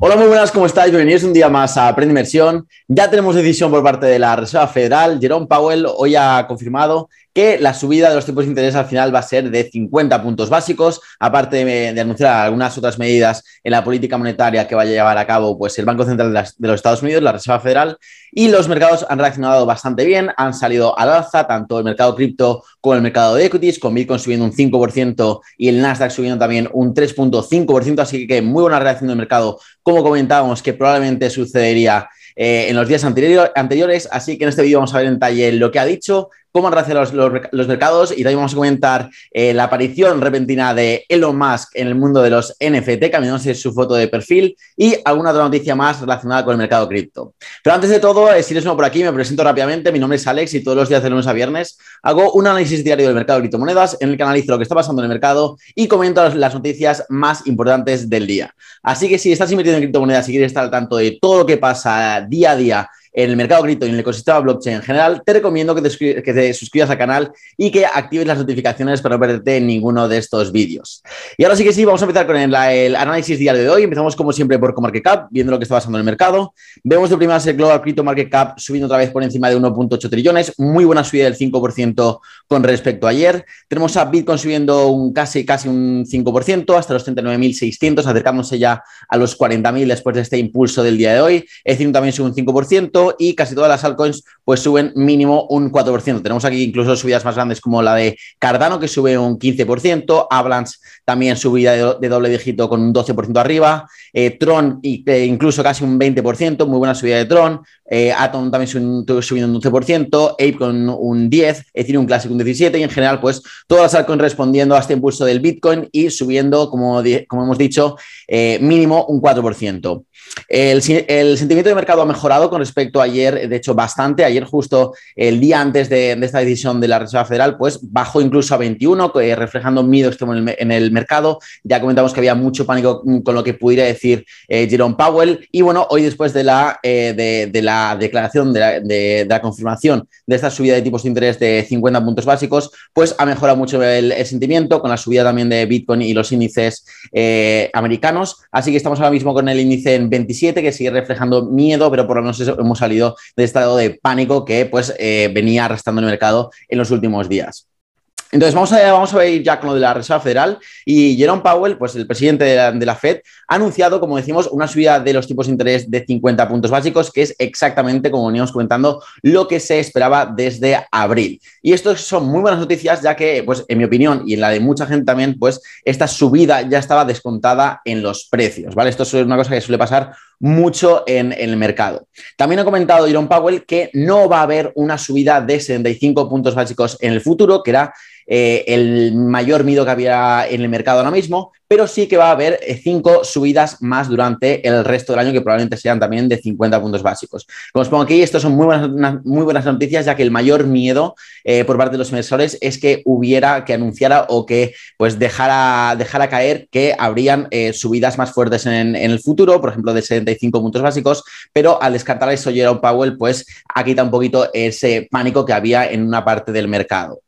Hola, muy buenas, ¿cómo estáis? Bienvenidos un día más a Aprende Inversión. Ya tenemos decisión por parte de la Reserva Federal. Jerome Powell hoy ha confirmado que la subida de los tipos de interés al final va a ser de 50 puntos básicos, aparte de, anunciar algunas otras medidas en la política monetaria que vaya a llevar a cabo pues, el Banco Central de, los Estados Unidos, la Reserva Federal, y los mercados han reaccionado bastante bien, han salido al alza, tanto el mercado cripto como el mercado de equities, con Bitcoin subiendo un 5% y el Nasdaq subiendo también un 3.5%, así que muy buena reacción del mercado, como comentábamos que probablemente sucedería eh, en los días anteriores. Así que en este vídeo vamos a ver en detalle lo que ha dicho, cómo han reaccionado los, mercados y también vamos a comentar eh, la aparición repentina de Elon Musk en el mundo de los NFT, cambiándose su foto de perfil y alguna otra noticia más relacionada con el mercado cripto. Pero antes de todo, eh, si eres nuevo por aquí, me presento rápidamente. Mi nombre es Alex y todos los días de lunes a viernes hago un análisis diario del mercado de criptomonedas en el que analizo lo que está pasando en el mercado y comento las noticias más importantes del día. Así que si estás invirtiendo en criptomonedas y quieres estar al tanto de todo lo que pasa día a día en el mercado cripto y en el ecosistema blockchain en general, te recomiendo que te, suscribas al canal y que actives las notificaciones para no perderte ninguno de estos vídeos. Y ahora sí que sí, vamos a empezar con el, análisis diario de hoy. Empezamos como siempre por CoMarketCap, viendo lo que está pasando en el mercado. Vemos de primeras el Global Crypto Market Cap subiendo otra vez por encima de 1.8 trillones, muy buena subida del 5% con respecto a ayer. Tenemos a Bitcoin subiendo un casi, casi un 5% hasta los 39.600, acercándose ya a los 40.000 después de este impulso del día de hoy. Ethereum también sube un 5%, y casi todas las altcoins pues suben mínimo un 4%. Tenemos aquí incluso subidas más grandes como la de Cardano que sube un 15%, Avalanche también subida de, doble dígito con un 12% arriba, eh, Tron eh, incluso casi un 20%, muy buena subida de Tron, eh, Atom también subiendo un 12%, Ape con un 10%, Ethereum Classic un 17% y en general pues todas las altcoins respondiendo a este impulso del Bitcoin y subiendo, como, como hemos dicho, mínimo un 4%. El, sentimiento de mercado ha mejorado con respecto a ayer, de hecho, bastante. Ayer, justo el día antes de, esta decisión de la Reserva Federal, pues bajó incluso a 21, eh, reflejando miedo extremo en el, mercado. Ya comentamos que había mucho pánico con lo que pudiera decir eh, Jerome Powell. Y bueno, hoy, después de la, eh, de, la declaración, de la, confirmación de esta subida de tipos de interés de 50 puntos básicos, pues ha mejorado mucho el, sentimiento con la subida también de Bitcoin y los índices americanos. Así que estamos ahora mismo con el índice en 27, que sigue reflejando miedo, pero por lo menos hemos salido de estado de pánico que pues eh, venía arrastrando el mercado en los últimos días. Entonces, vamos a, vamos a ver ya con lo de la Reserva Federal. Y Jerome Powell, pues el presidente de la, Fed, ha anunciado, como decimos, una subida de los tipos de interés de 50 puntos básicos, que es exactamente, como veníamos comentando, lo que se esperaba desde abril. Y esto son muy buenas noticias, ya que, pues, en mi opinión y en la de mucha gente también, pues, esta subida ya estaba descontada en los precios, ¿vale? Esto es una cosa que suele pasar mucho en, el mercado. También ha comentado Jerome Powell que no va a haber una subida de 75 puntos básicos en el futuro, que era eh, el mayor miedo que había en el mercado ahora mismo, pero sí que va a haber eh, cinco subidas más durante el resto del año que probablemente sean también de 50 puntos básicos. Como os pongo aquí, estas son muy buenas, muy buenas noticias, ya que el mayor miedo eh, por parte de los inversores es que hubiera, que anunciara o que pues dejara, dejara caer que habrían subidas más fuertes en, el futuro, por ejemplo, de 75 puntos básicos, pero al descartar eso, Jerome Powell pues ha quitado un poquito ese pánico que había en una parte del mercado.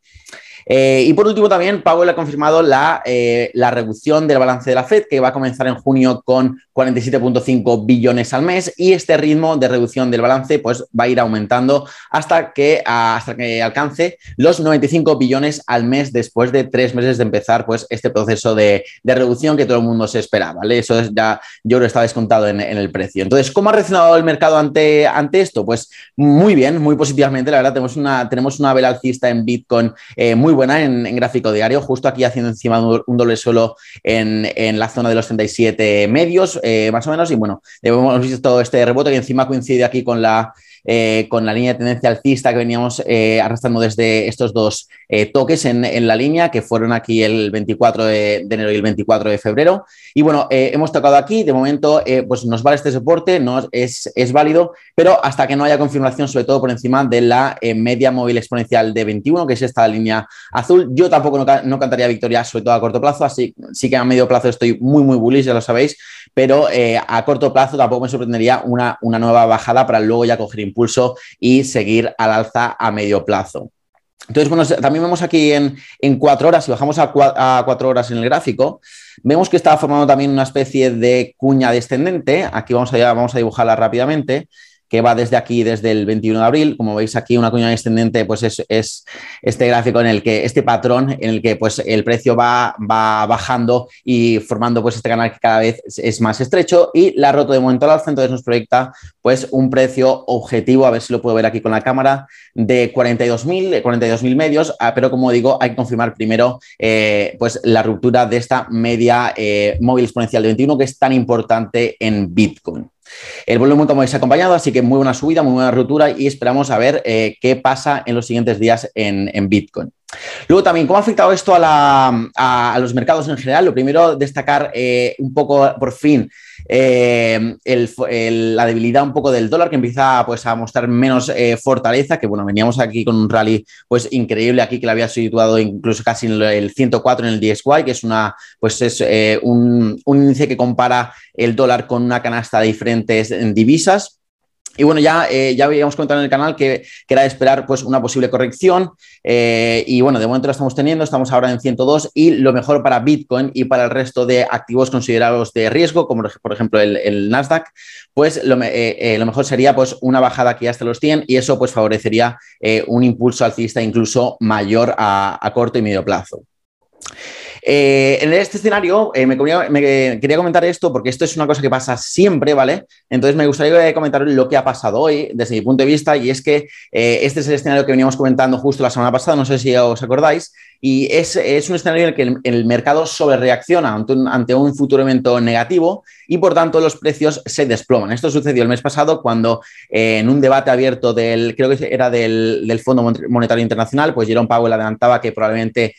Eh, y por último, también Powell ha confirmado la, eh, la, reducción del balance de la Fed, que va a comenzar en junio con 47.5 billones al mes, y este ritmo de reducción del balance pues, va a ir aumentando hasta que, hasta que alcance los 95 billones al mes después de tres meses de empezar pues, este proceso de, de reducción que todo el mundo se esperaba. ¿vale? Eso es ya, yo creo, está descontado en, en, el precio. Entonces, ¿cómo ha reaccionado el mercado ante, ante esto? Pues muy bien, muy positivamente. La verdad, tenemos una, tenemos una vela alcista en Bitcoin eh, muy buena en, gráfico diario, justo aquí haciendo encima un doble suelo en, la zona de los 37 medios, eh, más o menos. Y bueno, hemos visto todo este rebote que encima coincide aquí con la eh, con la línea de tendencia alcista que veníamos eh, arrastrando desde estos dos eh, toques en, la línea, que fueron aquí el 24 de, enero y el 24 de febrero. Y bueno, hemos tocado aquí, de momento, pues nos vale este soporte, no es, es, válido, pero hasta que no haya confirmación, sobre todo por encima de la media móvil exponencial de 21, que es esta línea azul, yo tampoco no, no, cantaría victoria, sobre todo a corto plazo, así sí que a medio plazo estoy muy, muy bullish, ya lo sabéis, pero a corto plazo tampoco me sorprendería una, una nueva bajada para luego ya coger impulso y seguir al alza a medio plazo. Entonces, bueno, también vemos aquí en, en cuatro horas, si bajamos a, a cuatro horas en el gráfico, vemos que está formando también una especie de cuña descendente. Aquí vamos a, vamos a dibujarla rápidamente que va desde aquí, desde el 21 de abril. Como veis aquí, una cuña descendente, pues es, este gráfico en el que, este patrón en el que pues el precio va, bajando y formando pues este canal que cada vez es más estrecho y la ha roto de momento al alza, entonces nos proyecta pues un precio objetivo, a ver si lo puedo ver aquí con la cámara, de 42.000, 42.000 medios, ah, pero como digo, hay que confirmar primero eh, pues la ruptura de esta media eh, móvil exponencial de 21 que es tan importante en Bitcoin. El volumen, como habéis acompañado, así que muy buena subida, muy buena ruptura y esperamos a ver eh, qué pasa en los siguientes días en, Bitcoin. Luego también, ¿cómo ha afectado esto a, los mercados en general? Lo primero, destacar eh, un poco, por fin, eh, la debilidad un poco del dólar que empieza pues, a mostrar menos eh, fortaleza, que bueno, veníamos aquí con un rally pues increíble aquí que le había situado incluso casi en el 104 en el DXY, que es una pues es eh, un índice que compara el dólar con una canasta de diferentes divisas. Y bueno, ya, eh, ya habíamos comentado en el canal que, era de esperar pues, una posible corrección. Eh, y bueno, de momento lo estamos teniendo, estamos ahora en 102 y lo mejor para Bitcoin y para el resto de activos considerados de riesgo, como por ejemplo el, Nasdaq, pues lo, eh, lo, mejor sería pues, una bajada aquí hasta los 100 y eso pues, favorecería un impulso alcista incluso mayor a, a corto y medio plazo. Eh, en este escenario eh, me, quería comentar esto porque esto es una cosa que pasa siempre, ¿vale? Entonces me gustaría comentar lo que ha pasado hoy desde mi punto de vista y es que eh, este es el escenario que veníamos comentando justo la semana pasada, no sé si os acordáis, y es, un escenario en el que el, mercado sobrereacciona ante un, ante un futuro evento negativo y por tanto los precios se desploman. Esto sucedió el mes pasado cuando en un debate abierto del, creo que era del, del Fondo Monetario Internacional, pues Jerome Powell adelantaba que probablemente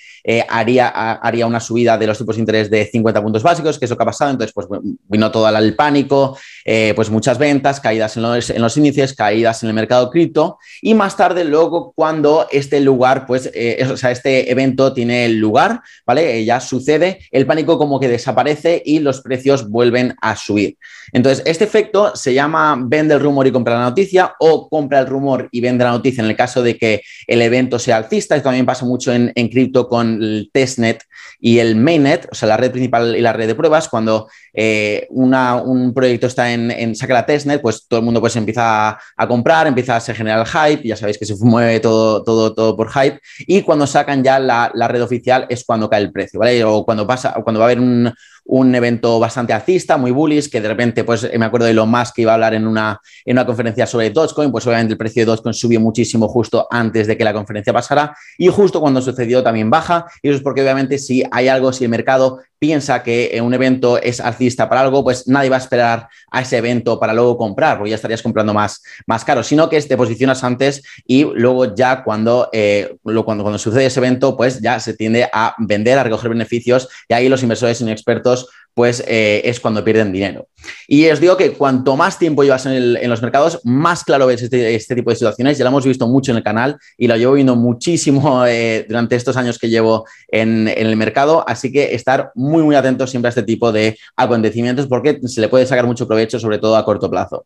haría, haría una subida de los tipos de interés de 50 puntos básicos, que es lo que ha pasado. Entonces, pues vino todo el pánico, eh, pues muchas ventas, caídas en los, en los, índices, caídas en el mercado cripto. Y más tarde, luego, cuando este lugar, pues, eh, o sea, este evento tiene lugar, ¿vale? Eh, ya sucede, el pánico como que desaparece y los precios vuelven a subir. Entonces, este efecto se llama vende el rumor y compra la noticia o compra el rumor y vende la noticia en el caso de que el evento sea alcista. Esto también pasa mucho en, cripto con el testnet y el mainnet, o sea, la red principal y la red de pruebas, cuando eh, un proyecto está en, saca la testnet, pues todo el mundo pues empieza a, comprar, empieza a se generar hype, ya sabéis que se mueve todo, todo, todo por hype, y cuando sacan ya la, la red oficial es cuando cae el precio, ¿vale? O cuando pasa, cuando va a haber un, un evento bastante alcista, muy bullish, que de repente, pues me acuerdo de lo más que iba a hablar en una, en una conferencia sobre Dogecoin, pues obviamente el precio de Dogecoin subió muchísimo justo antes de que la conferencia pasara y justo cuando sucedió también baja. Y eso es porque obviamente si hay algo, si el mercado piensa que un evento es alcista para algo, pues nadie va a esperar a ese evento para luego comprar, porque ya estarías comprando más, más caro, sino que te posicionas antes y luego ya cuando, eh, cuando, cuando sucede ese evento, pues ya se tiende a vender, a recoger beneficios y ahí los inversores inexpertos pues eh, es cuando pierden dinero. Y os digo que cuanto más tiempo llevas en, los mercados, más claro ves este, este, tipo de situaciones. Ya lo hemos visto mucho en el canal y lo llevo viendo muchísimo eh, durante estos años que llevo en, el mercado. Así que estar muy, muy atentos siempre a este tipo de acontecimientos porque se le puede sacar mucho provecho, sobre todo a corto plazo.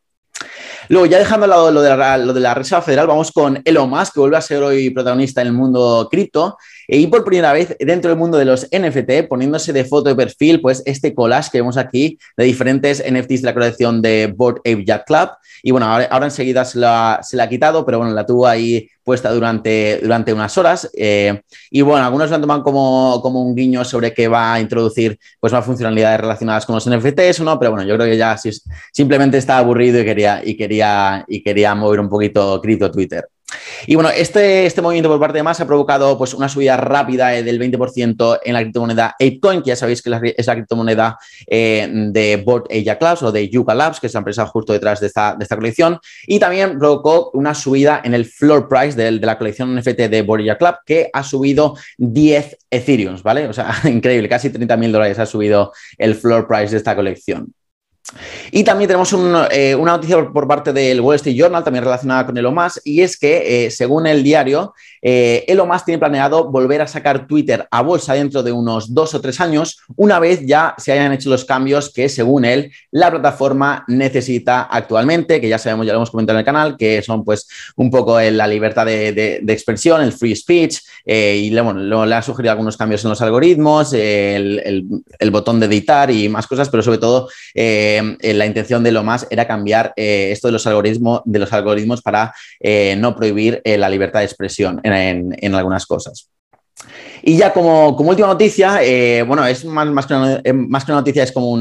Luego, ya dejando al lado lo de, la, lo de la Reserva Federal, vamos con Elon Musk, que vuelve a ser hoy protagonista en el mundo cripto y por primera vez dentro del mundo de los NFT, poniéndose de foto de perfil, pues este collage que vemos aquí de diferentes NFTs de la colección de Board Ape Yacht Club. Y bueno, ahora, enseguida se la, se la, ha quitado, pero bueno, la tuvo ahí puesta durante, durante unas horas. Eh, y bueno, algunos lo han como, como, un guiño sobre que va a introducir pues más funcionalidades relacionadas con los NFTs o no, pero bueno, yo creo que ya simplemente está aburrido y quería, y quería, y quería mover un poquito cripto Twitter. Y bueno, este, este movimiento por parte de Massa ha provocado pues, una subida rápida eh, del 20% en la criptomoneda ApeCoin, que ya sabéis que es la criptomoneda eh, de Board Asia Labs o de Yuga Labs, que es la empresa justo detrás de esta, de esta colección. Y también provocó una subida en el floor price de, de la colección NFT de Board Asia Club, que ha subido 10 Ethereum, ¿vale? O sea, increíble, casi 30 mil dólares ha subido el floor price de esta colección. Y también tenemos eh, una noticia por, parte del Wall Street Journal, también relacionada con Elon Musk, y es que, eh, según el diario, eh, Elon Musk tiene planeado volver a sacar Twitter a bolsa dentro de unos dos o tres años, una vez ya se hayan hecho los cambios que, según él, la plataforma necesita actualmente, que ya sabemos, ya lo hemos comentado en el canal, que son pues un poco la libertad de, expresión, el free speech, y le, le ha sugerido algunos cambios en los algoritmos, el, botón de editar y más cosas, pero sobre todo eh, la intención de lo más era cambiar eh, esto de los algoritmos, de los algoritmos para eh, no prohibir la libertad de expresión en, algunas cosas. Y ya como, última noticia, bueno, es más, más, que una, más que una noticia, es como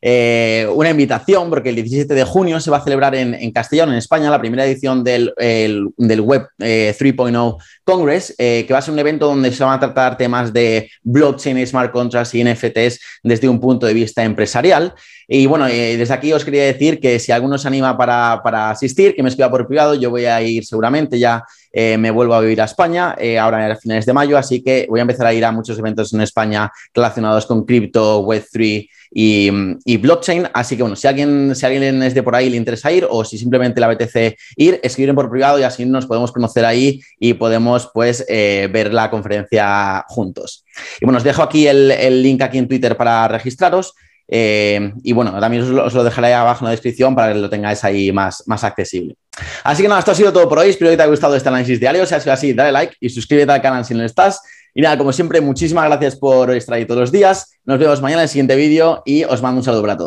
eh, una invitación, porque el 17 de junio se va a celebrar en, Castellón, en España, la primera edición del, del Web 3.0 eh, Congress, eh, que va a ser un evento donde se van a tratar temas de blockchain, smart contracts y NFTs desde un punto de vista empresarial. Y bueno, desde aquí os quería decir que si alguno se anima para, para asistir, que me escriba por privado, yo voy a ir seguramente ya. Me vuelvo a vivir a España ahora a finales de mayo, así que voy a empezar a ir a muchos eventos en España relacionados con cripto, Web3 y, blockchain. Así que bueno, si alguien, si alguien es de por ahí le interesa ir o si simplemente le apetece ir, escriben por privado y así nos podemos conocer ahí y podemos pues eh, ver la conferencia juntos. Y bueno, os dejo aquí el, link aquí en Twitter para registraros. Eh, y bueno, también os lo, dejaré abajo en la descripción para que lo tengáis ahí más, más accesible. Así que nada, esto ha sido todo por hoy. Espero que te haya gustado este análisis diario. Si ha sido así, dale like y suscríbete al canal si no lo estás. Y nada, como siempre, muchísimas gracias por estar ahí todos los días. Nos vemos mañana en el siguiente vídeo y os mando un saludo para todos.